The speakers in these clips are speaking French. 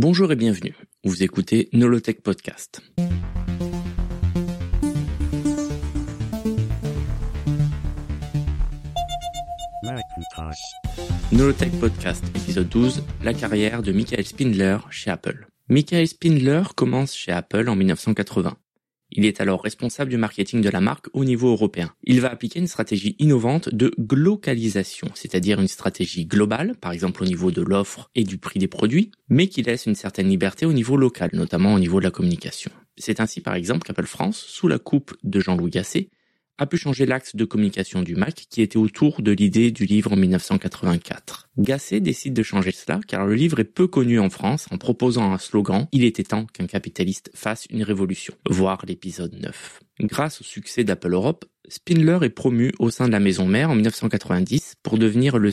Bonjour et bienvenue. Vous écoutez Nolotech Podcast. Nolotech Podcast, épisode 12, la carrière de Michael Spindler chez Apple. Michael Spindler commence chez Apple en 1980. Il est alors responsable du marketing de la marque au niveau européen. Il va appliquer une stratégie innovante de glocalisation, c'est-à-dire une stratégie globale, par exemple au niveau de l'offre et du prix des produits, mais qui laisse une certaine liberté au niveau local, notamment au niveau de la communication. C'est ainsi par exemple qu'Apple France, sous la coupe de Jean-Louis Gasset, a pu changer l'axe de communication du Mac qui était autour de l'idée du livre en 1984. Gasset décide de changer cela car le livre est peu connu en France en proposant un slogan Il était temps qu'un capitaliste fasse une révolution, voir l'épisode 9. Grâce au succès d'Apple Europe, Spindler est promu au sein de la maison mère en 1990 pour devenir le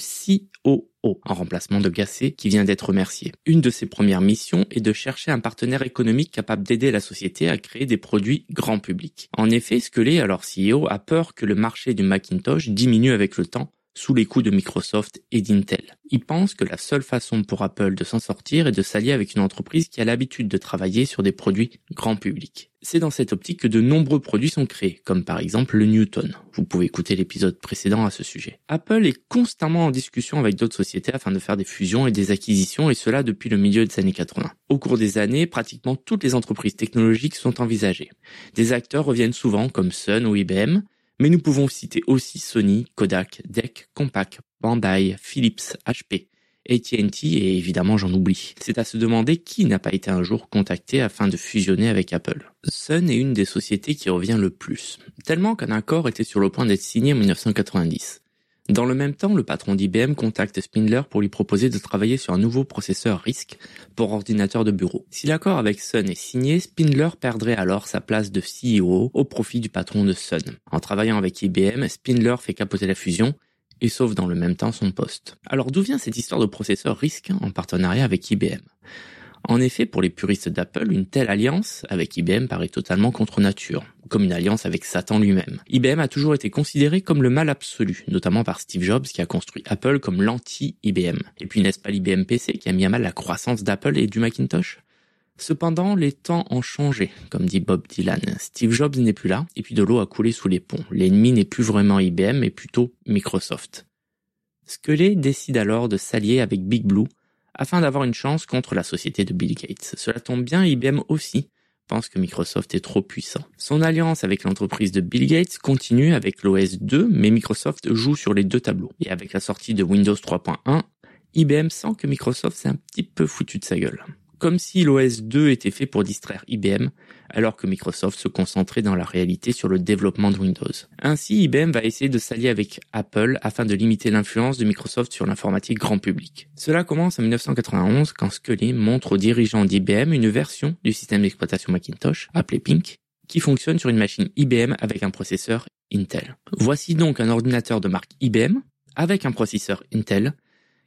En remplacement de Gasset qui vient d'être remercié. Une de ses premières missions est de chercher un partenaire économique capable d'aider la société à créer des produits grand public. En effet, Scully, alors CEO, a peur que le marché du Macintosh diminue avec le temps sous les coups de Microsoft et d'Intel. Il pense que la seule façon pour Apple de s'en sortir est de s'allier avec une entreprise qui a l'habitude de travailler sur des produits grand public. C'est dans cette optique que de nombreux produits sont créés, comme par exemple le Newton. Vous pouvez écouter l'épisode précédent à ce sujet. Apple est constamment en discussion avec d'autres sociétés afin de faire des fusions et des acquisitions, et cela depuis le milieu des années 80. Au cours des années, pratiquement toutes les entreprises technologiques sont envisagées. Des acteurs reviennent souvent comme Sun ou IBM, mais nous pouvons citer aussi Sony, Kodak, DEC, Compaq, Bandai, Philips, HP, AT&T et évidemment j'en oublie. C'est à se demander qui n'a pas été un jour contacté afin de fusionner avec Apple. Sun est une des sociétés qui revient le plus, tellement qu'un accord était sur le point d'être signé en 1990. Dans le même temps, le patron d'IBM contacte Spindler pour lui proposer de travailler sur un nouveau processeur RISC pour ordinateur de bureau. Si l'accord avec Sun est signé, Spindler perdrait alors sa place de CEO au profit du patron de Sun. En travaillant avec IBM, Spindler fait capoter la fusion et sauve dans le même temps son poste. Alors d'où vient cette histoire de processeur RISC en partenariat avec IBM en effet, pour les puristes d'Apple, une telle alliance avec IBM paraît totalement contre nature, comme une alliance avec Satan lui-même. IBM a toujours été considéré comme le mal absolu, notamment par Steve Jobs qui a construit Apple comme l'anti-IBM. Et puis n'est-ce pas l'IBM PC qui a mis à mal la croissance d'Apple et du Macintosh? Cependant, les temps ont changé, comme dit Bob Dylan. Steve Jobs n'est plus là, et puis de l'eau a coulé sous les ponts. L'ennemi n'est plus vraiment IBM, mais plutôt Microsoft. Scully décide alors de s'allier avec Big Blue afin d'avoir une chance contre la société de Bill Gates. Cela tombe bien, IBM aussi pense que Microsoft est trop puissant. Son alliance avec l'entreprise de Bill Gates continue avec l'OS 2, mais Microsoft joue sur les deux tableaux. Et avec la sortie de Windows 3.1, IBM sent que Microsoft s'est un petit peu foutu de sa gueule comme si l'OS 2 était fait pour distraire IBM, alors que Microsoft se concentrait dans la réalité sur le développement de Windows. Ainsi, IBM va essayer de s'allier avec Apple afin de limiter l'influence de Microsoft sur l'informatique grand public. Cela commence en 1991 quand Scully montre aux dirigeants d'IBM une version du système d'exploitation Macintosh, appelé Pink, qui fonctionne sur une machine IBM avec un processeur Intel. Voici donc un ordinateur de marque IBM avec un processeur Intel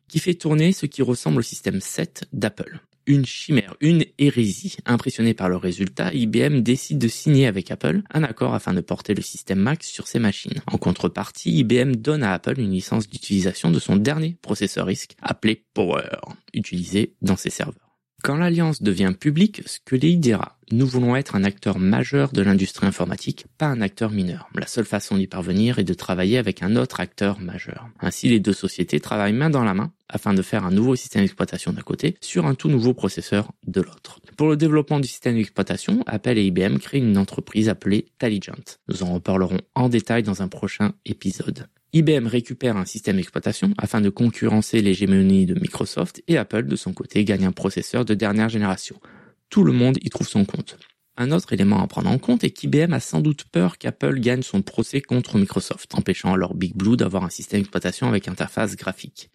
qui fait tourner ce qui ressemble au système 7 d'Apple une chimère, une hérésie. Impressionné par le résultat, IBM décide de signer avec Apple un accord afin de porter le système Mac sur ses machines. En contrepartie, IBM donne à Apple une licence d'utilisation de son dernier processeur RISC appelé Power, utilisé dans ses serveurs. Quand l'alliance devient publique, Scully dira Nous voulons être un acteur majeur de l'industrie informatique, pas un acteur mineur. La seule façon d'y parvenir est de travailler avec un autre acteur majeur. Ainsi, les deux sociétés travaillent main dans la main afin de faire un nouveau système d'exploitation d'un côté sur un tout nouveau processeur de l'autre. Pour le développement du système d'exploitation, Apple et IBM créent une entreprise appelée Taligent. Nous en reparlerons en détail dans un prochain épisode. IBM récupère un système d'exploitation afin de concurrencer l'hégémonie de Microsoft et Apple de son côté gagne un processeur de dernière génération. Tout le monde y trouve son compte. Un autre élément à prendre en compte est qu'IBM a sans doute peur qu'Apple gagne son procès contre Microsoft, empêchant alors Big Blue d'avoir un système d'exploitation avec interface graphique.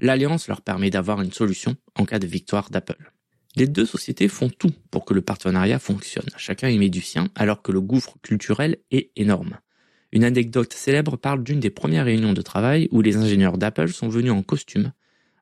L'alliance leur permet d'avoir une solution en cas de victoire d'Apple. Les deux sociétés font tout pour que le partenariat fonctionne. Chacun y met du sien alors que le gouffre culturel est énorme. Une anecdote célèbre parle d'une des premières réunions de travail où les ingénieurs d'Apple sont venus en costume,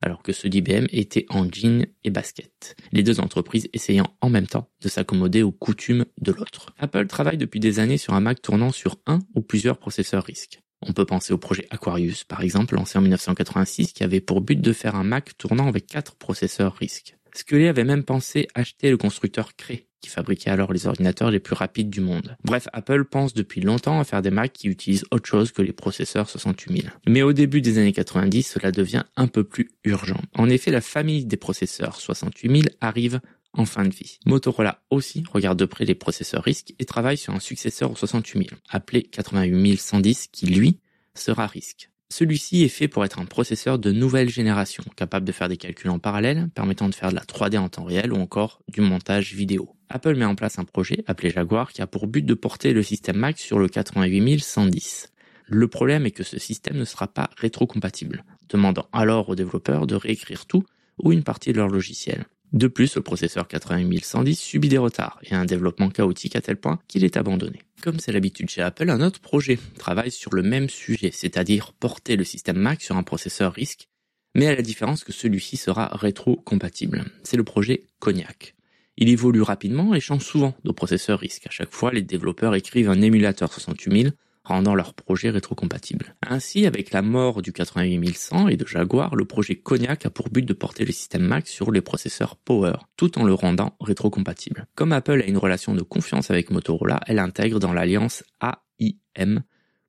alors que ceux d'IBM étaient en jean et basket. Les deux entreprises essayant en même temps de s'accommoder aux coutumes de l'autre. Apple travaille depuis des années sur un Mac tournant sur un ou plusieurs processeurs RISC. On peut penser au projet Aquarius, par exemple, lancé en 1986, qui avait pour but de faire un Mac tournant avec quatre processeurs RISC. Scully avait même pensé acheter le constructeur Cray, qui fabriquait alors les ordinateurs les plus rapides du monde. Bref, Apple pense depuis longtemps à faire des Macs qui utilisent autre chose que les processeurs 68000. Mais au début des années 90, cela devient un peu plus urgent. En effet, la famille des processeurs 68000 arrive en fin de vie. Motorola aussi regarde de près les processeurs RISC et travaille sur un successeur au 68000, appelé 88110, qui lui sera RISC. Celui-ci est fait pour être un processeur de nouvelle génération, capable de faire des calculs en parallèle, permettant de faire de la 3D en temps réel ou encore du montage vidéo. Apple met en place un projet appelé Jaguar qui a pour but de porter le système Mac sur le 88110. Le problème est que ce système ne sera pas rétrocompatible, demandant alors aux développeurs de réécrire tout ou une partie de leur logiciel. De plus, le processeur 88110 subit des retards et un développement chaotique à tel point qu'il est abandonné. Comme c'est l'habitude chez Apple, un autre projet travaille sur le même sujet, c'est-à-dire porter le système Mac sur un processeur RISC, mais à la différence que celui-ci sera rétro-compatible. C'est le projet Cognac. Il évolue rapidement et change souvent de processeur RISC. À chaque fois, les développeurs écrivent un émulateur 68000 rendant leur projet rétrocompatible. Ainsi, avec la mort du 88100 et de Jaguar, le projet Cognac a pour but de porter le système Mac sur les processeurs Power, tout en le rendant rétrocompatible. Comme Apple a une relation de confiance avec Motorola, elle intègre dans l'alliance AIM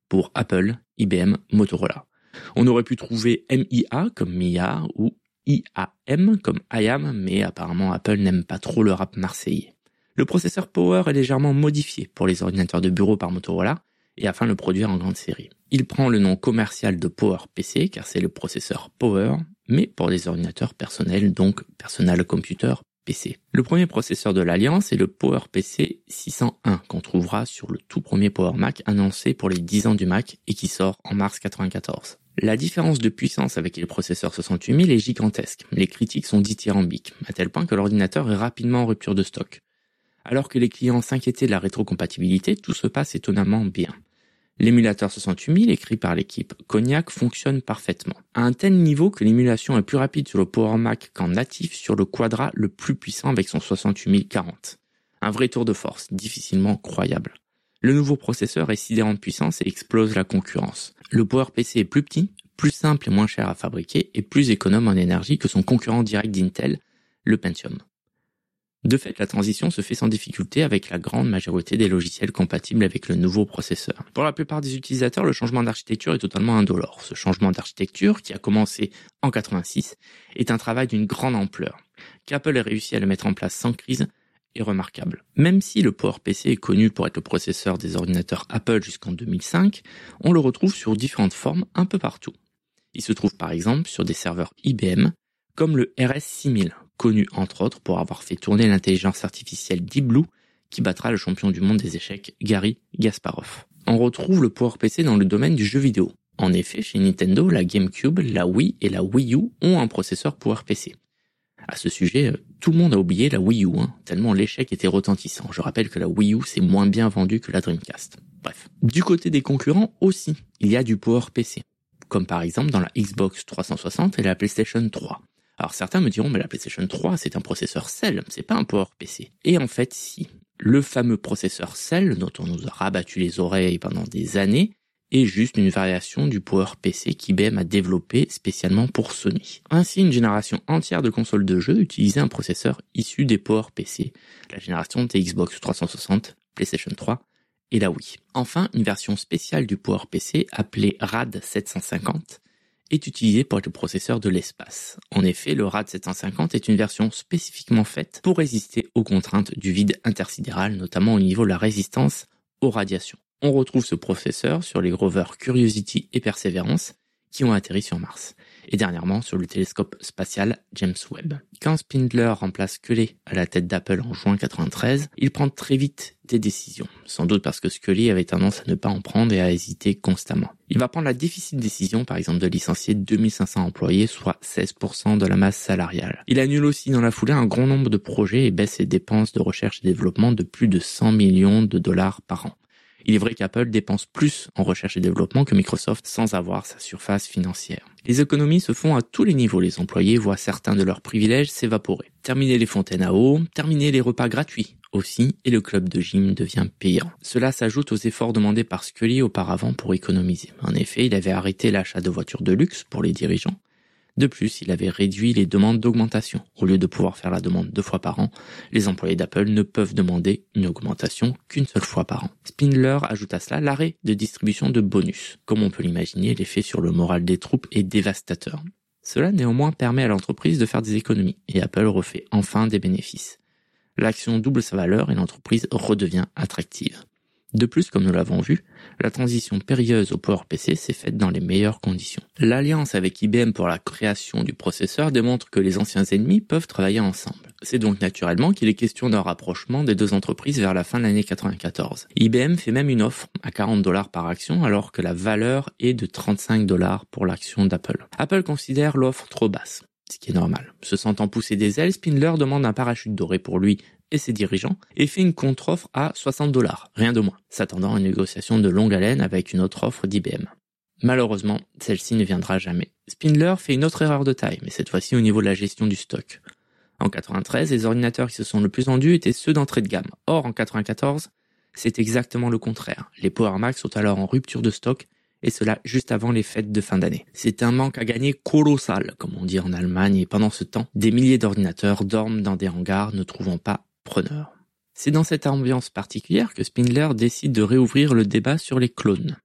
pour Apple, IBM, Motorola. On aurait pu trouver MIA comme MIA ou IAM comme IAM, mais apparemment Apple n'aime pas trop le rap marseillais. Le processeur Power est légèrement modifié pour les ordinateurs de bureau par Motorola, et afin de le produire en grande série. Il prend le nom commercial de PowerPC car c'est le processeur Power, mais pour des ordinateurs personnels, donc Personal Computer PC. Le premier processeur de l'Alliance est le PowerPC 601 qu'on trouvera sur le tout premier Power Mac annoncé pour les 10 ans du Mac et qui sort en mars 94. La différence de puissance avec les processeurs 68000 est gigantesque. Les critiques sont dithyrambiques, à tel point que l'ordinateur est rapidement en rupture de stock. Alors que les clients s'inquiétaient de la rétrocompatibilité, tout se passe étonnamment bien. L'émulateur 68000 écrit par l'équipe Cognac fonctionne parfaitement, à un tel niveau que l'émulation est plus rapide sur le Power Mac qu'en natif sur le Quadra le plus puissant avec son 68040. Un vrai tour de force, difficilement croyable. Le nouveau processeur est sidérant de puissance et explose la concurrence. Le PowerPC est plus petit, plus simple et moins cher à fabriquer et plus économe en énergie que son concurrent direct d'Intel, le Pentium. De fait, la transition se fait sans difficulté avec la grande majorité des logiciels compatibles avec le nouveau processeur. Pour la plupart des utilisateurs, le changement d'architecture est totalement indolore. Ce changement d'architecture, qui a commencé en 86, est un travail d'une grande ampleur. Qu'Apple ait réussi à le mettre en place sans crise est remarquable. Même si le PowerPC est connu pour être le processeur des ordinateurs Apple jusqu'en 2005, on le retrouve sur différentes formes un peu partout. Il se trouve par exemple sur des serveurs IBM, comme le RS6000, connu entre autres pour avoir fait tourner l'intelligence artificielle Deep qui battra le champion du monde des échecs Gary Gasparov. On retrouve le PowerPC dans le domaine du jeu vidéo. En effet, chez Nintendo, la GameCube, la Wii et la Wii U ont un processeur PowerPC. À ce sujet, euh, tout le monde a oublié la Wii U, hein, tellement l'échec était retentissant. Je rappelle que la Wii U c'est moins bien vendu que la Dreamcast. Bref. Du côté des concurrents aussi, il y a du PowerPC. Comme par exemple dans la Xbox 360 et la PlayStation 3. Alors certains me diront, mais la PlayStation 3, c'est un processeur Cell, c'est pas un PowerPC. Et en fait, si. Le fameux processeur Cell, dont on nous a rabattu les oreilles pendant des années, est juste une variation du PowerPC qu'IBM a développé spécialement pour Sony. Ainsi, une génération entière de consoles de jeux utilisait un processeur issu des PowerPC, la génération des Xbox 360, PlayStation 3 et la Wii. Enfin, une version spéciale du PowerPC appelée RAD 750 est utilisé pour être le processeur de l'espace. En effet, le RAD 750 est une version spécifiquement faite pour résister aux contraintes du vide intersidéral, notamment au niveau de la résistance aux radiations. On retrouve ce processeur sur les rovers Curiosity et Perseverance qui ont atterri sur Mars et dernièrement sur le télescope spatial James Webb. Quand Spindler remplace Scully à la tête d'Apple en juin 93, il prend très vite des décisions, sans doute parce que Scully avait tendance à ne pas en prendre et à hésiter constamment. Il va prendre la difficile décision, par exemple, de licencier 2500 employés, soit 16% de la masse salariale. Il annule aussi dans la foulée un grand nombre de projets et baisse ses dépenses de recherche et développement de plus de 100 millions de dollars par an. Il est vrai qu'Apple dépense plus en recherche et développement que Microsoft sans avoir sa surface financière. Les économies se font à tous les niveaux. Les employés voient certains de leurs privilèges s'évaporer. Terminer les fontaines à eau, terminer les repas gratuits aussi, et le club de gym devient payant. Cela s'ajoute aux efforts demandés par Scully auparavant pour économiser. En effet, il avait arrêté l'achat de voitures de luxe pour les dirigeants, De plus, il avait réduit les demandes d'augmentation. Au lieu de pouvoir faire la demande deux fois par an, les employés d'Apple ne peuvent demander une augmentation qu'une seule fois par an. Spindler ajoute à cela l'arrêt de distribution de bonus. Comme on peut l'imaginer, l'effet sur le moral des troupes est dévastateur. Cela néanmoins permet à l'entreprise de faire des économies et Apple refait enfin des bénéfices. L'action double sa valeur et l'entreprise redevient attractive. De plus, comme nous l'avons vu, la transition périlleuse au PowerPC s'est faite dans les meilleures conditions. L'alliance avec IBM pour la création du processeur démontre que les anciens ennemis peuvent travailler ensemble. C'est donc naturellement qu'il est question d'un rapprochement des deux entreprises vers la fin de l'année 94. IBM fait même une offre à 40 dollars par action alors que la valeur est de 35 dollars pour l'action d'Apple. Apple considère l'offre trop basse ce qui est normal. Se sentant pousser des ailes, Spindler demande un parachute doré pour lui et ses dirigeants et fait une contre-offre à 60 dollars, rien de moins, s'attendant à une négociation de longue haleine avec une autre offre d'IBM. Malheureusement, celle-ci ne viendra jamais. Spindler fait une autre erreur de taille, mais cette fois-ci au niveau de la gestion du stock. En 93, les ordinateurs qui se sont le plus vendus étaient ceux d'entrée de gamme. Or, en 94, c'est exactement le contraire. Les Power Mac sont alors en rupture de stock, et cela juste avant les fêtes de fin d'année. C'est un manque à gagner colossal, comme on dit en Allemagne, et pendant ce temps, des milliers d'ordinateurs dorment dans des hangars ne trouvant pas c'est dans cette ambiance particulière que Spindler décide de réouvrir le débat sur les clones.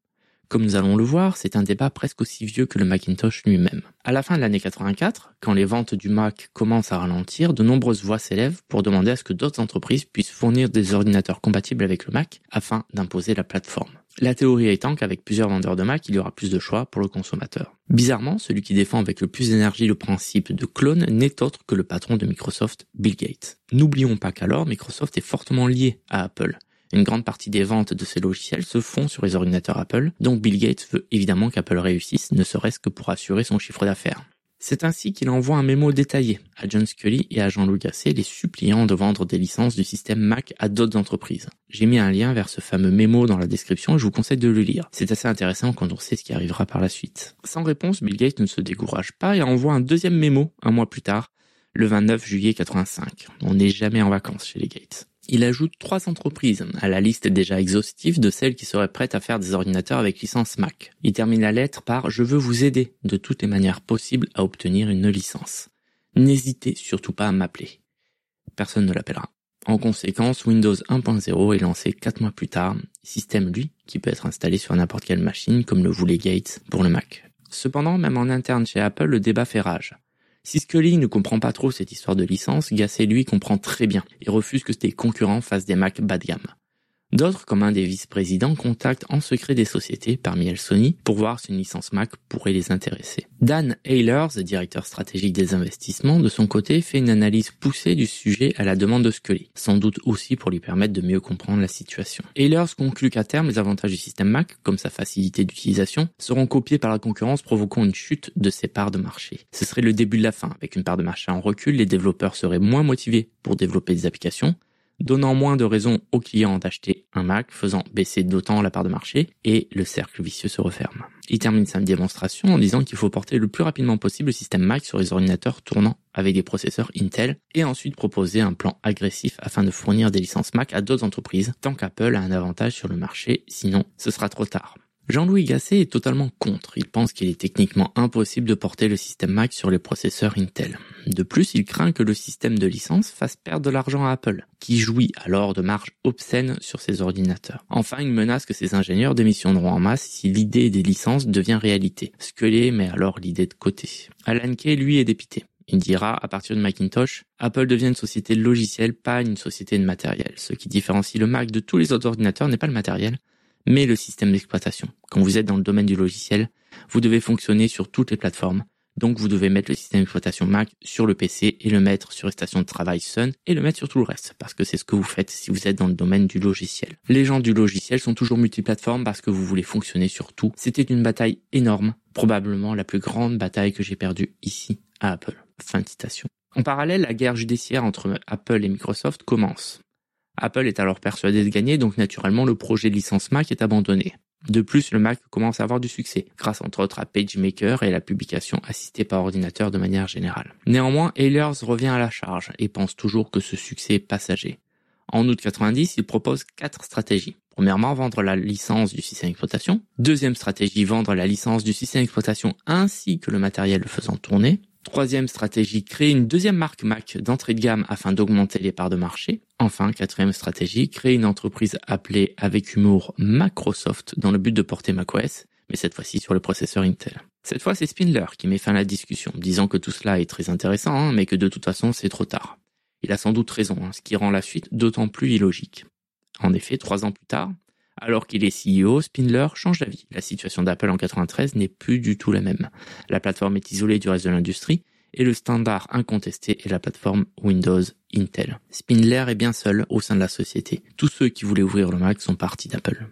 Comme nous allons le voir, c'est un débat presque aussi vieux que le Macintosh lui-même. À la fin de l'année 84, quand les ventes du Mac commencent à ralentir, de nombreuses voix s'élèvent pour demander à ce que d'autres entreprises puissent fournir des ordinateurs compatibles avec le Mac afin d'imposer la plateforme. La théorie étant qu'avec plusieurs vendeurs de Mac, il y aura plus de choix pour le consommateur. Bizarrement, celui qui défend avec le plus d'énergie le principe de clone n'est autre que le patron de Microsoft, Bill Gates. N'oublions pas qu'alors, Microsoft est fortement lié à Apple. Une grande partie des ventes de ces logiciels se font sur les ordinateurs Apple, donc Bill Gates veut évidemment qu'Apple réussisse, ne serait-ce que pour assurer son chiffre d'affaires. C'est ainsi qu'il envoie un mémo détaillé à John Scully et à Jean-Louis Gasset, les suppliant de vendre des licences du système Mac à d'autres entreprises. J'ai mis un lien vers ce fameux mémo dans la description et je vous conseille de le lire. C'est assez intéressant quand on sait ce qui arrivera par la suite. Sans réponse, Bill Gates ne se décourage pas et envoie un deuxième mémo un mois plus tard, le 29 juillet 85. On n'est jamais en vacances chez les Gates. Il ajoute trois entreprises à la liste déjà exhaustive de celles qui seraient prêtes à faire des ordinateurs avec licence Mac. Il termine la lettre par Je veux vous aider de toutes les manières possibles à obtenir une licence. N'hésitez surtout pas à m'appeler. Personne ne l'appellera. En conséquence, Windows 1.0 est lancé quatre mois plus tard, système lui qui peut être installé sur n'importe quelle machine comme le voulait Gates pour le Mac. Cependant, même en interne chez Apple, le débat fait rage. Si Scully ne comprend pas trop cette histoire de licence, Gasset lui comprend très bien et refuse que ses concurrents fassent des Mac bas de gamme. D'autres, comme un des vice-présidents, contactent en secret des sociétés, parmi elles Sony, pour voir si une licence Mac pourrait les intéresser. Dan Ehlers, directeur stratégique des investissements, de son côté, fait une analyse poussée du sujet à la demande de Scully, sans doute aussi pour lui permettre de mieux comprendre la situation. Ehlers conclut qu'à terme, les avantages du système Mac, comme sa facilité d'utilisation, seront copiés par la concurrence, provoquant une chute de ses parts de marché. Ce serait le début de la fin. Avec une part de marché en recul, les développeurs seraient moins motivés pour développer des applications, donnant moins de raisons aux clients d'acheter un Mac, faisant baisser d'autant la part de marché, et le cercle vicieux se referme. Il termine sa démonstration en disant qu'il faut porter le plus rapidement possible le système Mac sur les ordinateurs tournant avec des processeurs Intel, et ensuite proposer un plan agressif afin de fournir des licences Mac à d'autres entreprises, tant qu'Apple a un avantage sur le marché, sinon ce sera trop tard. Jean-Louis Gasset est totalement contre. Il pense qu'il est techniquement impossible de porter le système Mac sur les processeurs Intel. De plus, il craint que le système de licence fasse perdre de l'argent à Apple, qui jouit alors de marges obscènes sur ses ordinateurs. Enfin, il menace que ses ingénieurs démissionneront en masse si l'idée des licences devient réalité. Scully met alors l'idée de côté. Alan Kay, lui, est dépité. Il dira, à partir de Macintosh, Apple devient une société de logiciels, pas une société de matériel. Ce qui différencie le Mac de tous les autres ordinateurs n'est pas le matériel, mais le système d'exploitation. Quand vous êtes dans le domaine du logiciel, vous devez fonctionner sur toutes les plateformes. Donc vous devez mettre le système d'exploitation Mac sur le PC et le mettre sur les stations de travail Sun et le mettre sur tout le reste parce que c'est ce que vous faites si vous êtes dans le domaine du logiciel. Les gens du logiciel sont toujours multiplateformes parce que vous voulez fonctionner sur tout. C'était une bataille énorme, probablement la plus grande bataille que j'ai perdue ici à Apple. Fin de citation. En parallèle, la guerre judiciaire entre Apple et Microsoft commence. Apple est alors persuadé de gagner, donc naturellement le projet de licence Mac est abandonné. De plus, le Mac commence à avoir du succès, grâce entre autres à PageMaker et la publication assistée par ordinateur de manière générale. Néanmoins, Ehlers revient à la charge et pense toujours que ce succès est passager. En août 90, il propose quatre stratégies. Premièrement, vendre la licence du système d'exploitation. Deuxième stratégie, vendre la licence du système d'exploitation ainsi que le matériel le faisant tourner. Troisième stratégie, créer une deuxième marque Mac d'entrée de gamme afin d'augmenter les parts de marché. Enfin, quatrième stratégie, créer une entreprise appelée avec humour Microsoft dans le but de porter macOS, mais cette fois-ci sur le processeur Intel. Cette fois, c'est Spindler qui met fin à la discussion, disant que tout cela est très intéressant, hein, mais que de toute façon, c'est trop tard. Il a sans doute raison, hein, ce qui rend la suite d'autant plus illogique. En effet, trois ans plus tard, alors qu'il est CEO, Spindler change d'avis. La situation d'Apple en 93 n'est plus du tout la même. La plateforme est isolée du reste de l'industrie et le standard incontesté est la plateforme Windows Intel. Spindler est bien seul au sein de la société. Tous ceux qui voulaient ouvrir le Mac sont partis d'Apple.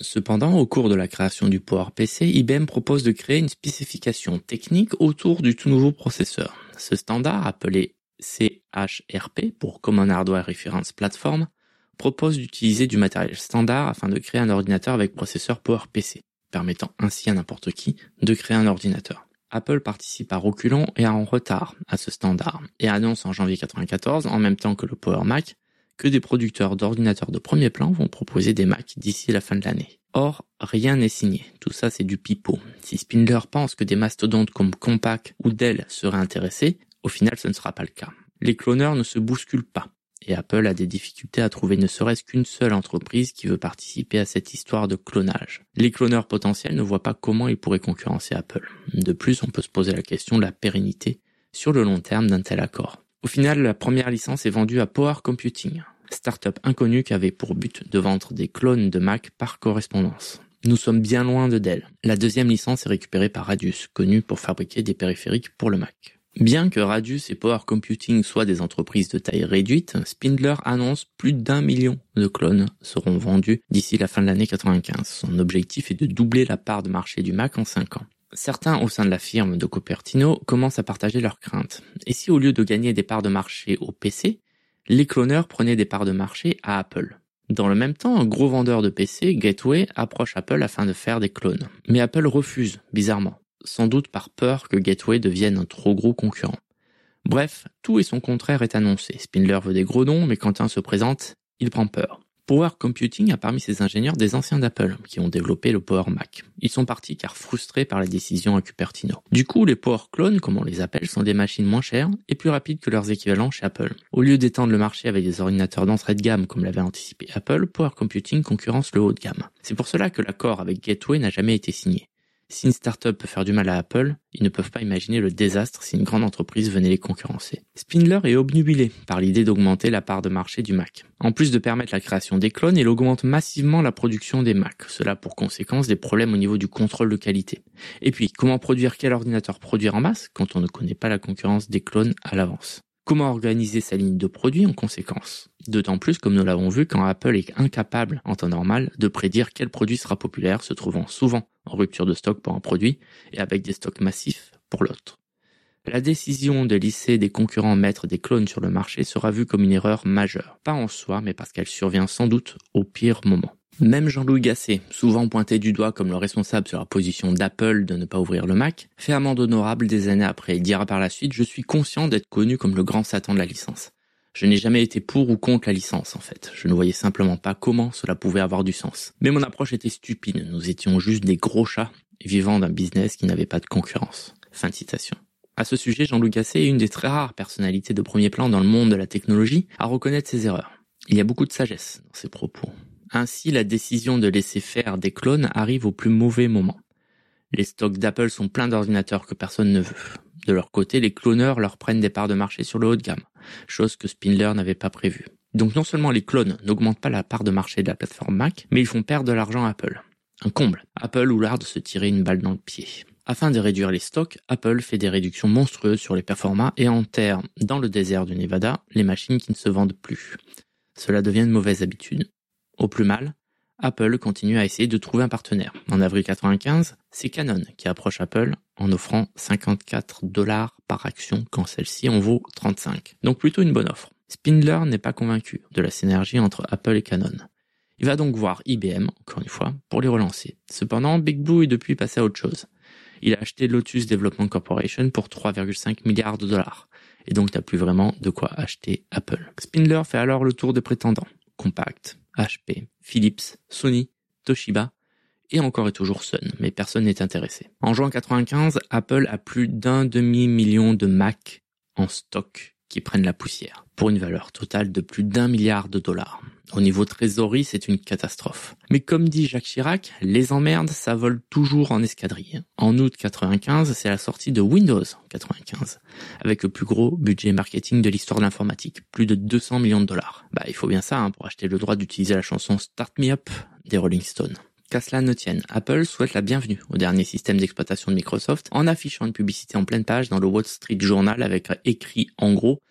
Cependant, au cours de la création du PowerPC, IBM propose de créer une spécification technique autour du tout nouveau processeur. Ce standard, appelé CHRP pour Common Hardware Reference Platform, propose d'utiliser du matériel standard afin de créer un ordinateur avec processeur PowerPC, permettant ainsi à n'importe qui de créer un ordinateur. Apple participe à reculons et en retard à ce standard et annonce en janvier 1994, en même temps que le Power Mac, que des producteurs d'ordinateurs de premier plan vont proposer des Macs d'ici la fin de l'année. Or, rien n'est signé. Tout ça, c'est du pipeau. Si Spindler pense que des mastodontes comme Compaq ou Dell seraient intéressés, au final, ce ne sera pas le cas. Les cloneurs ne se bousculent pas et Apple a des difficultés à trouver ne serait-ce qu'une seule entreprise qui veut participer à cette histoire de clonage. Les cloneurs potentiels ne voient pas comment ils pourraient concurrencer Apple. De plus, on peut se poser la question de la pérennité sur le long terme d'un tel accord. Au final, la première licence est vendue à Power Computing, startup inconnue qui avait pour but de vendre des clones de Mac par correspondance. Nous sommes bien loin de Dell. La deuxième licence est récupérée par Radius, connu pour fabriquer des périphériques pour le Mac. Bien que Radius et Power Computing soient des entreprises de taille réduite, Spindler annonce plus d'un million de clones seront vendus d'ici la fin de l'année 95. Son objectif est de doubler la part de marché du Mac en 5 ans. Certains au sein de la firme de Cupertino commencent à partager leurs craintes. Et si au lieu de gagner des parts de marché au PC, les cloneurs prenaient des parts de marché à Apple? Dans le même temps, un gros vendeur de PC, Gateway, approche Apple afin de faire des clones. Mais Apple refuse, bizarrement sans doute par peur que Gateway devienne un trop gros concurrent. Bref, tout et son contraire est annoncé. Spindler veut des gros noms, mais quand un se présente, il prend peur. Power Computing a parmi ses ingénieurs des anciens d'Apple qui ont développé le Power Mac. Ils sont partis car frustrés par la décision à Cupertino. Du coup, les Power Clones, comme on les appelle, sont des machines moins chères et plus rapides que leurs équivalents chez Apple. Au lieu d'étendre le marché avec des ordinateurs d'entrée de gamme comme l'avait anticipé Apple, Power Computing concurrence le haut de gamme. C'est pour cela que l'accord avec Gateway n'a jamais été signé. Si une startup peut faire du mal à Apple, ils ne peuvent pas imaginer le désastre si une grande entreprise venait les concurrencer. Spindler est obnubilé par l'idée d'augmenter la part de marché du Mac. En plus de permettre la création des clones, il augmente massivement la production des Mac. Cela pour conséquence des problèmes au niveau du contrôle de qualité. Et puis, comment produire quel ordinateur produire en masse quand on ne connaît pas la concurrence des clones à l'avance? Comment organiser sa ligne de produits en conséquence? D'autant plus comme nous l'avons vu quand Apple est incapable, en temps normal, de prédire quel produit sera populaire, se trouvant souvent en rupture de stock pour un produit et avec des stocks massifs pour l'autre. La décision de lisser des concurrents mettre des clones sur le marché sera vue comme une erreur majeure, pas en soi, mais parce qu'elle survient sans doute au pire moment. Même Jean-Louis Gasset, souvent pointé du doigt comme le responsable sur la position d'Apple de ne pas ouvrir le Mac, fait amende honorable des années après. Il dira par la suite, je suis conscient d'être connu comme le grand Satan de la licence. Je n'ai jamais été pour ou contre la licence, en fait. Je ne voyais simplement pas comment cela pouvait avoir du sens. Mais mon approche était stupide. Nous étions juste des gros chats vivant d'un business qui n'avait pas de concurrence. Fin de citation. À ce sujet, Jean-Louis Gasset est une des très rares personnalités de premier plan dans le monde de la technologie à reconnaître ses erreurs. Il y a beaucoup de sagesse dans ses propos. Ainsi, la décision de laisser faire des clones arrive au plus mauvais moment. Les stocks d'Apple sont pleins d'ordinateurs que personne ne veut. De leur côté, les cloneurs leur prennent des parts de marché sur le haut de gamme, chose que Spindler n'avait pas prévue. Donc non seulement les clones n'augmentent pas la part de marché de la plateforme Mac, mais ils font perdre de l'argent à Apple. Un comble. Apple ou l'art de se tirer une balle dans le pied. Afin de réduire les stocks, Apple fait des réductions monstrueuses sur les performances et enterre dans le désert du Nevada les machines qui ne se vendent plus. Cela devient une mauvaise habitude. Au plus mal, Apple continue à essayer de trouver un partenaire. En avril 95, c'est Canon qui approche Apple en offrant 54 dollars par action quand celle-ci en vaut 35. Donc plutôt une bonne offre. Spindler n'est pas convaincu de la synergie entre Apple et Canon. Il va donc voir IBM, encore une fois, pour les relancer. Cependant, Big Blue est depuis passé à autre chose. Il a acheté Lotus Development Corporation pour 3,5 milliards de dollars. Et donc, t'as plus vraiment de quoi acheter Apple. Spindler fait alors le tour des prétendants. Compact, HP, Philips, Sony, Toshiba et encore et toujours Sun, mais personne n'est intéressé. En juin 95, Apple a plus d'un demi-million de Mac en stock qui prennent la poussière, pour une valeur totale de plus d'un milliard de dollars. Au niveau trésorerie, c'est une catastrophe. Mais comme dit Jacques Chirac, les emmerdes, ça vole toujours en escadrille. En août 95, c'est la sortie de Windows 95, avec le plus gros budget marketing de l'histoire de l'informatique, plus de 200 millions de dollars. Bah, il faut bien ça hein, pour acheter le droit d'utiliser la chanson Start Me Up des Rolling Stones. Qu'à cela ne tienne, Apple souhaite la bienvenue au dernier système d'exploitation de Microsoft en affichant une publicité en pleine page dans le Wall Street Journal avec écrit en gros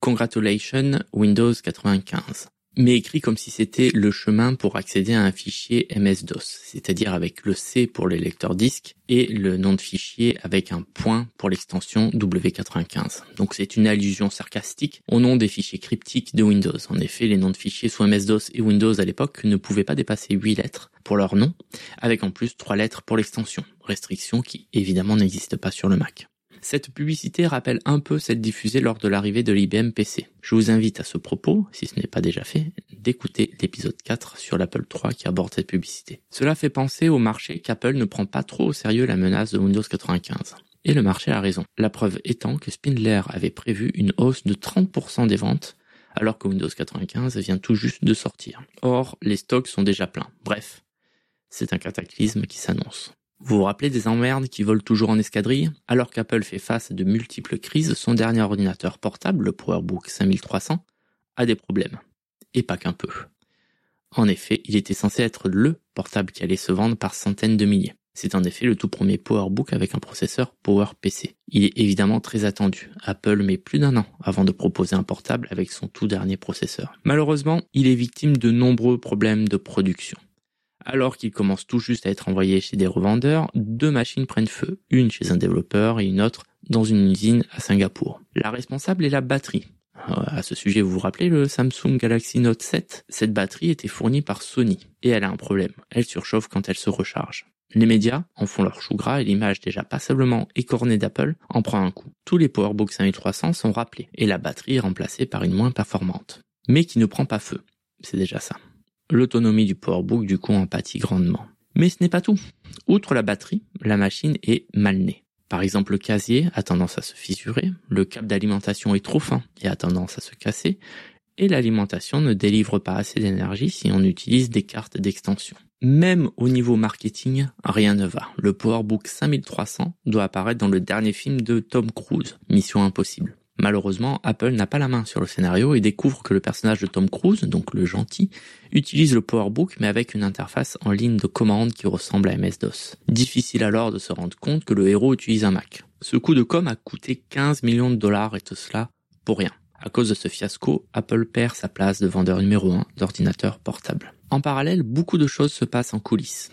Congratulations Windows 95 mais écrit comme si c'était le chemin pour accéder à un fichier MS-DOS, c'est-à-dire avec le C pour les lecteurs disques et le nom de fichier avec un point pour l'extension W95. Donc c'est une allusion sarcastique au nom des fichiers cryptiques de Windows. En effet, les noms de fichiers sous MS-DOS et Windows à l'époque ne pouvaient pas dépasser 8 lettres pour leur nom, avec en plus 3 lettres pour l'extension, restriction qui évidemment n'existe pas sur le Mac. Cette publicité rappelle un peu celle diffusée lors de l'arrivée de l'IBM PC. Je vous invite à ce propos, si ce n'est pas déjà fait, d'écouter l'épisode 4 sur l'Apple 3 qui aborde cette publicité. Cela fait penser au marché qu'Apple ne prend pas trop au sérieux la menace de Windows 95. Et le marché a raison. La preuve étant que Spindler avait prévu une hausse de 30% des ventes alors que Windows 95 vient tout juste de sortir. Or, les stocks sont déjà pleins. Bref, c'est un cataclysme qui s'annonce. Vous vous rappelez des emmerdes qui volent toujours en escadrille? Alors qu'Apple fait face à de multiples crises, son dernier ordinateur portable, le PowerBook 5300, a des problèmes. Et pas qu'un peu. En effet, il était censé être LE portable qui allait se vendre par centaines de milliers. C'est en effet le tout premier PowerBook avec un processeur PowerPC. Il est évidemment très attendu. Apple met plus d'un an avant de proposer un portable avec son tout dernier processeur. Malheureusement, il est victime de nombreux problèmes de production. Alors qu'il commence tout juste à être envoyé chez des revendeurs, deux machines prennent feu, une chez un développeur et une autre dans une usine à Singapour. La responsable est la batterie. Euh, à ce sujet, vous vous rappelez le Samsung Galaxy Note 7 Cette batterie était fournie par Sony et elle a un problème. Elle surchauffe quand elle se recharge. Les médias en font leur chou gras et l'image déjà passablement écornée d'Apple en prend un coup. Tous les PowerBook 5300 sont rappelés et la batterie est remplacée par une moins performante, mais qui ne prend pas feu. C'est déjà ça. L'autonomie du PowerBook du coup en pâtit grandement. Mais ce n'est pas tout. Outre la batterie, la machine est mal née. Par exemple, le casier a tendance à se fissurer, le câble d'alimentation est trop fin et a tendance à se casser, et l'alimentation ne délivre pas assez d'énergie si on utilise des cartes d'extension. Même au niveau marketing, rien ne va. Le PowerBook 5300 doit apparaître dans le dernier film de Tom Cruise, Mission Impossible. Malheureusement, Apple n'a pas la main sur le scénario et découvre que le personnage de Tom Cruise, donc le gentil, utilise le PowerBook mais avec une interface en ligne de commande qui ressemble à MS-DOS. Difficile alors de se rendre compte que le héros utilise un Mac. Ce coup de com a coûté 15 millions de dollars et tout cela pour rien. À cause de ce fiasco, Apple perd sa place de vendeur numéro 1 d'ordinateurs portables. En parallèle, beaucoup de choses se passent en coulisses.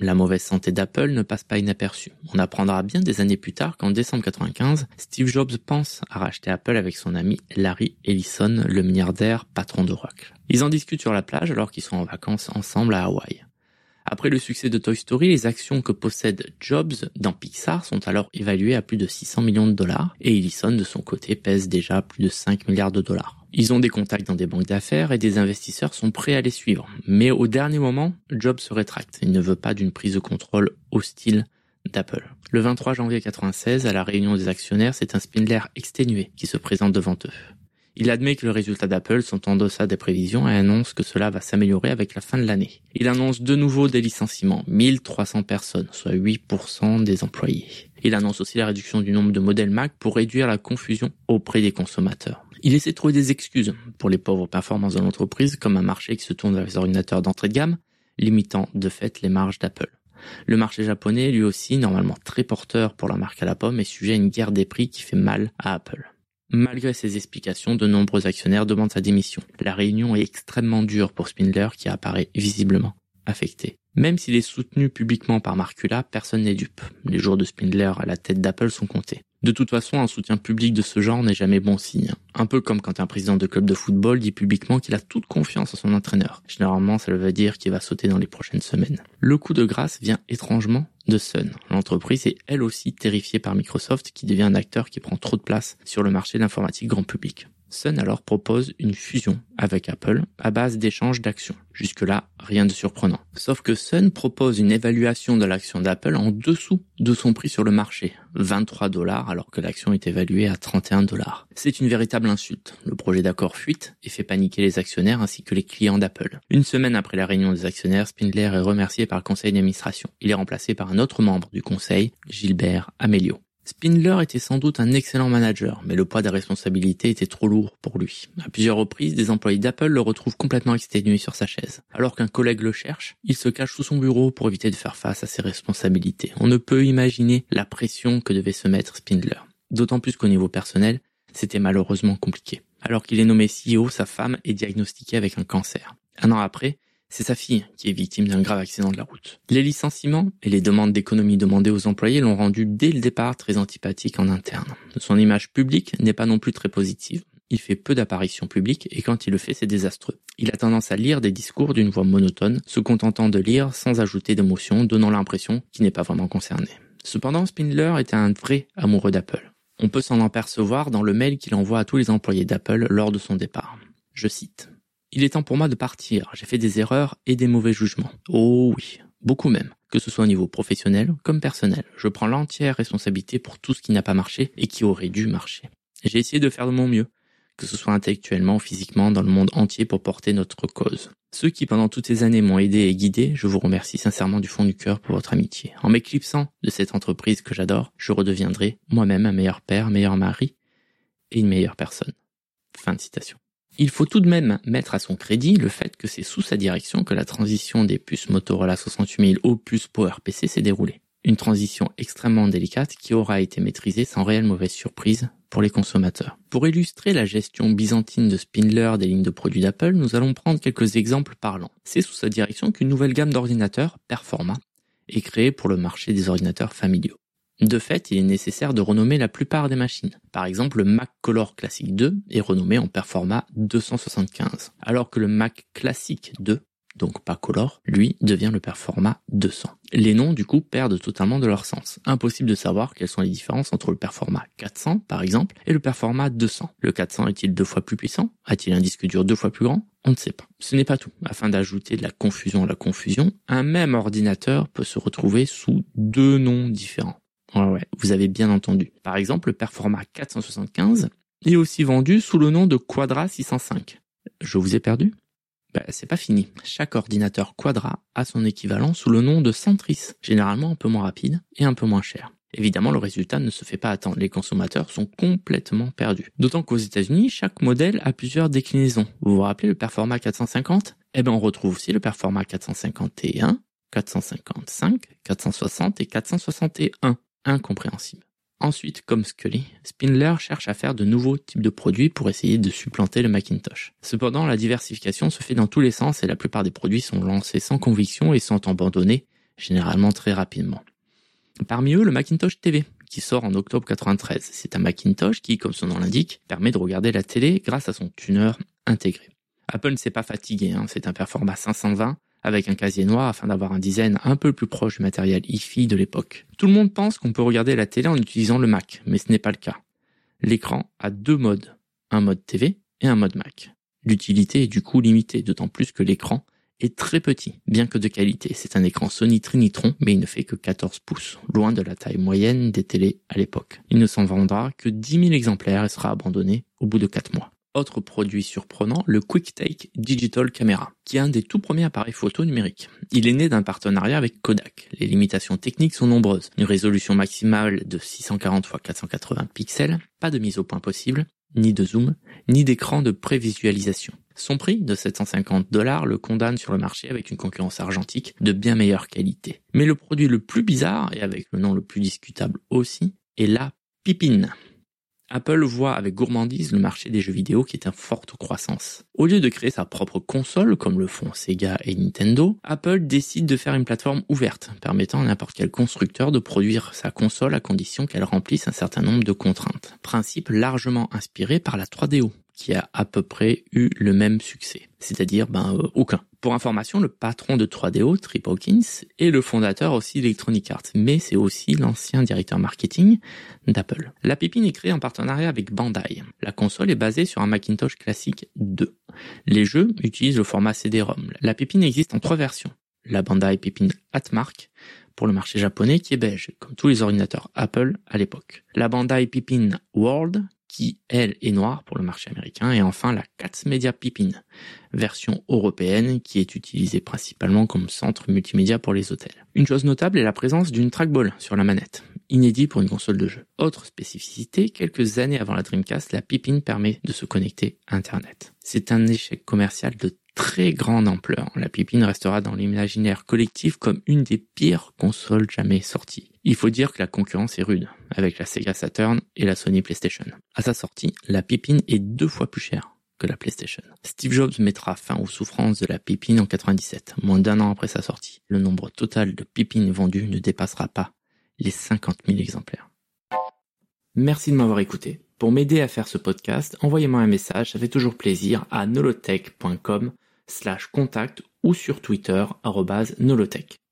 La mauvaise santé d'Apple ne passe pas inaperçue. On apprendra bien des années plus tard qu'en décembre 95, Steve Jobs pense à racheter Apple avec son ami Larry Ellison, le milliardaire patron d'Oracle. Ils en discutent sur la plage alors qu'ils sont en vacances ensemble à Hawaï. Après le succès de Toy Story, les actions que possède Jobs dans Pixar sont alors évaluées à plus de 600 millions de dollars et Ellison de son côté pèse déjà plus de 5 milliards de dollars. Ils ont des contacts dans des banques d'affaires et des investisseurs sont prêts à les suivre. Mais au dernier moment, Jobs se rétracte. Il ne veut pas d'une prise de contrôle hostile d'Apple. Le 23 janvier 1996, à la réunion des actionnaires, c'est un Spindler exténué qui se présente devant eux. Il admet que les résultats d'Apple sont en deçà des prévisions et annonce que cela va s'améliorer avec la fin de l'année. Il annonce de nouveau des licenciements, 1300 personnes, soit 8% des employés. Il annonce aussi la réduction du nombre de modèles Mac pour réduire la confusion auprès des consommateurs. Il essaie de trouver des excuses pour les pauvres performances de l'entreprise, comme un marché qui se tourne vers les ordinateurs d'entrée de gamme, limitant de fait les marges d'Apple. Le marché japonais, lui aussi, normalement très porteur pour la marque à la pomme, est sujet à une guerre des prix qui fait mal à Apple. Malgré ces explications, de nombreux actionnaires demandent sa démission. La réunion est extrêmement dure pour Spindler qui apparaît visiblement affecté. Même s'il est soutenu publiquement par Marcula, personne n'est dupe. Les jours de Spindler à la tête d'Apple sont comptés. De toute façon, un soutien public de ce genre n'est jamais bon signe. Un peu comme quand un président de club de football dit publiquement qu'il a toute confiance en son entraîneur. Généralement, ça veut dire qu'il va sauter dans les prochaines semaines. Le coup de grâce vient étrangement de Sun. L'entreprise est elle aussi terrifiée par Microsoft qui devient un acteur qui prend trop de place sur le marché de l'informatique grand public. Sun alors propose une fusion avec Apple à base d'échanges d'actions. Jusque-là, rien de surprenant. Sauf que Sun propose une évaluation de l'action d'Apple en dessous de son prix sur le marché, 23 dollars alors que l'action est évaluée à 31 dollars. C'est une véritable insulte. Le projet d'accord fuite et fait paniquer les actionnaires ainsi que les clients d'Apple. Une semaine après la réunion des actionnaires, Spindler est remercié par le conseil d'administration. Il est remplacé par un autre membre du conseil, Gilbert Amelio. Spindler était sans doute un excellent manager, mais le poids des responsabilités était trop lourd pour lui. À plusieurs reprises, des employés d'Apple le retrouvent complètement exténué sur sa chaise. Alors qu'un collègue le cherche, il se cache sous son bureau pour éviter de faire face à ses responsabilités. On ne peut imaginer la pression que devait se mettre Spindler. D'autant plus qu'au niveau personnel, c'était malheureusement compliqué. Alors qu'il est nommé CEO, sa femme est diagnostiquée avec un cancer. Un an après, c'est sa fille qui est victime d'un grave accident de la route. Les licenciements et les demandes d'économie demandées aux employés l'ont rendu dès le départ très antipathique en interne. Son image publique n'est pas non plus très positive. Il fait peu d'apparitions publiques et quand il le fait, c'est désastreux. Il a tendance à lire des discours d'une voix monotone, se contentant de lire sans ajouter d'émotion, donnant l'impression qu'il n'est pas vraiment concerné. Cependant, Spindler était un vrai amoureux d'Apple. On peut s'en apercevoir dans le mail qu'il envoie à tous les employés d'Apple lors de son départ. Je cite. Il est temps pour moi de partir. J'ai fait des erreurs et des mauvais jugements. Oh oui, beaucoup même. Que ce soit au niveau professionnel comme personnel. Je prends l'entière responsabilité pour tout ce qui n'a pas marché et qui aurait dû marcher. J'ai essayé de faire de mon mieux, que ce soit intellectuellement ou physiquement dans le monde entier pour porter notre cause. Ceux qui pendant toutes ces années m'ont aidé et guidé, je vous remercie sincèrement du fond du cœur pour votre amitié. En m'éclipsant de cette entreprise que j'adore, je redeviendrai moi-même un meilleur père, meilleur mari et une meilleure personne. Fin de citation. Il faut tout de même mettre à son crédit le fait que c'est sous sa direction que la transition des puces Motorola 68000 aux puces PowerPC s'est déroulée. Une transition extrêmement délicate qui aura été maîtrisée sans réelle mauvaise surprise pour les consommateurs. Pour illustrer la gestion byzantine de Spindler des lignes de produits d'Apple, nous allons prendre quelques exemples parlants. C'est sous sa direction qu'une nouvelle gamme d'ordinateurs, Performa, est créée pour le marché des ordinateurs familiaux. De fait, il est nécessaire de renommer la plupart des machines. Par exemple, le Mac Color Classic 2 est renommé en Performa 275, alors que le Mac Classic 2, donc pas Color, lui devient le Performa 200. Les noms du coup perdent totalement de leur sens. Impossible de savoir quelles sont les différences entre le Performa 400 par exemple et le Performa 200. Le 400 est-il deux fois plus puissant? A-t-il un disque dur deux fois plus grand? On ne sait pas. Ce n'est pas tout. Afin d'ajouter de la confusion à la confusion, un même ordinateur peut se retrouver sous deux noms différents. Ouais, ouais, vous avez bien entendu. Par exemple, le Performa 475 est aussi vendu sous le nom de Quadra 605. Je vous ai perdu? Ben, c'est pas fini. Chaque ordinateur Quadra a son équivalent sous le nom de Centris, généralement un peu moins rapide et un peu moins cher. Évidemment, le résultat ne se fait pas attendre. Les consommateurs sont complètement perdus. D'autant qu'aux États-Unis, chaque modèle a plusieurs déclinaisons. Vous vous rappelez le Performa 450 Eh bien, on retrouve aussi le Performa 451, 455, 460 et 461 incompréhensible. Ensuite, comme Scully, Spindler cherche à faire de nouveaux types de produits pour essayer de supplanter le Macintosh. Cependant, la diversification se fait dans tous les sens et la plupart des produits sont lancés sans conviction et sont abandonnés, généralement très rapidement. Parmi eux, le Macintosh TV, qui sort en octobre 93. C'est un Macintosh qui, comme son nom l'indique, permet de regarder la télé grâce à son tuner intégré. Apple ne s'est pas fatigué, hein. c'est un performance 520 avec un casier noir afin d'avoir un design un peu plus proche du matériel hi de l'époque. Tout le monde pense qu'on peut regarder la télé en utilisant le Mac, mais ce n'est pas le cas. L'écran a deux modes, un mode TV et un mode Mac. L'utilité est du coup limitée, d'autant plus que l'écran est très petit, bien que de qualité. C'est un écran Sony Trinitron, mais il ne fait que 14 pouces, loin de la taille moyenne des télés à l'époque. Il ne s'en vendra que 10 000 exemplaires et sera abandonné au bout de 4 mois. Autre produit surprenant, le QuickTake Digital Camera, qui est un des tout premiers appareils photo numériques. Il est né d'un partenariat avec Kodak. Les limitations techniques sont nombreuses. Une résolution maximale de 640 x 480 pixels, pas de mise au point possible, ni de zoom, ni d'écran de prévisualisation. Son prix de 750 dollars le condamne sur le marché avec une concurrence argentique de bien meilleure qualité. Mais le produit le plus bizarre, et avec le nom le plus discutable aussi, est la pipine. Apple voit avec gourmandise le marché des jeux vidéo qui est en forte croissance. Au lieu de créer sa propre console, comme le font Sega et Nintendo, Apple décide de faire une plateforme ouverte, permettant à n'importe quel constructeur de produire sa console à condition qu'elle remplisse un certain nombre de contraintes. Principe largement inspiré par la 3DO, qui a à peu près eu le même succès, c'est-à-dire ben euh, aucun. Pour information, le patron de 3DO, Trip Hawkins, est le fondateur aussi d'Electronic Arts, mais c'est aussi l'ancien directeur marketing d'Apple. La Pipine est créée en partenariat avec Bandai. La console est basée sur un Macintosh classique 2. Les jeux utilisent le format CD-ROM. La Pipine existe en trois versions. La Bandai Pipine Atmark, pour le marché japonais qui est beige, comme tous les ordinateurs Apple à l'époque. La Bandai Pippin World, qui elle est noire pour le marché américain, et enfin la Cats Media Pippin, version européenne qui est utilisée principalement comme centre multimédia pour les hôtels. Une chose notable est la présence d'une trackball sur la manette, inédit pour une console de jeu. Autre spécificité, quelques années avant la Dreamcast, la Pippin permet de se connecter à Internet. C'est un échec commercial de très grande ampleur. La Pipine restera dans l'imaginaire collectif comme une des pires consoles jamais sorties. Il faut dire que la concurrence est rude, avec la Sega Saturn et la Sony PlayStation. À sa sortie, la Pipine est deux fois plus chère que la PlayStation. Steve Jobs mettra fin aux souffrances de la Pipine en 97, moins d'un an après sa sortie. Le nombre total de Pipines vendues ne dépassera pas les 50 000 exemplaires. Merci de m'avoir écouté. Pour m'aider à faire ce podcast, envoyez-moi un message, ça fait toujours plaisir, à nolotech.com slash contact ou sur Twitter nolotech.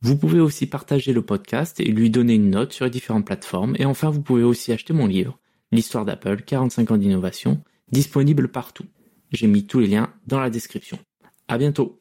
Vous pouvez aussi partager le podcast et lui donner une note sur les différentes plateformes. Et enfin, vous pouvez aussi acheter mon livre, L'histoire d'Apple, 45 ans d'innovation, disponible partout. J'ai mis tous les liens dans la description. À bientôt!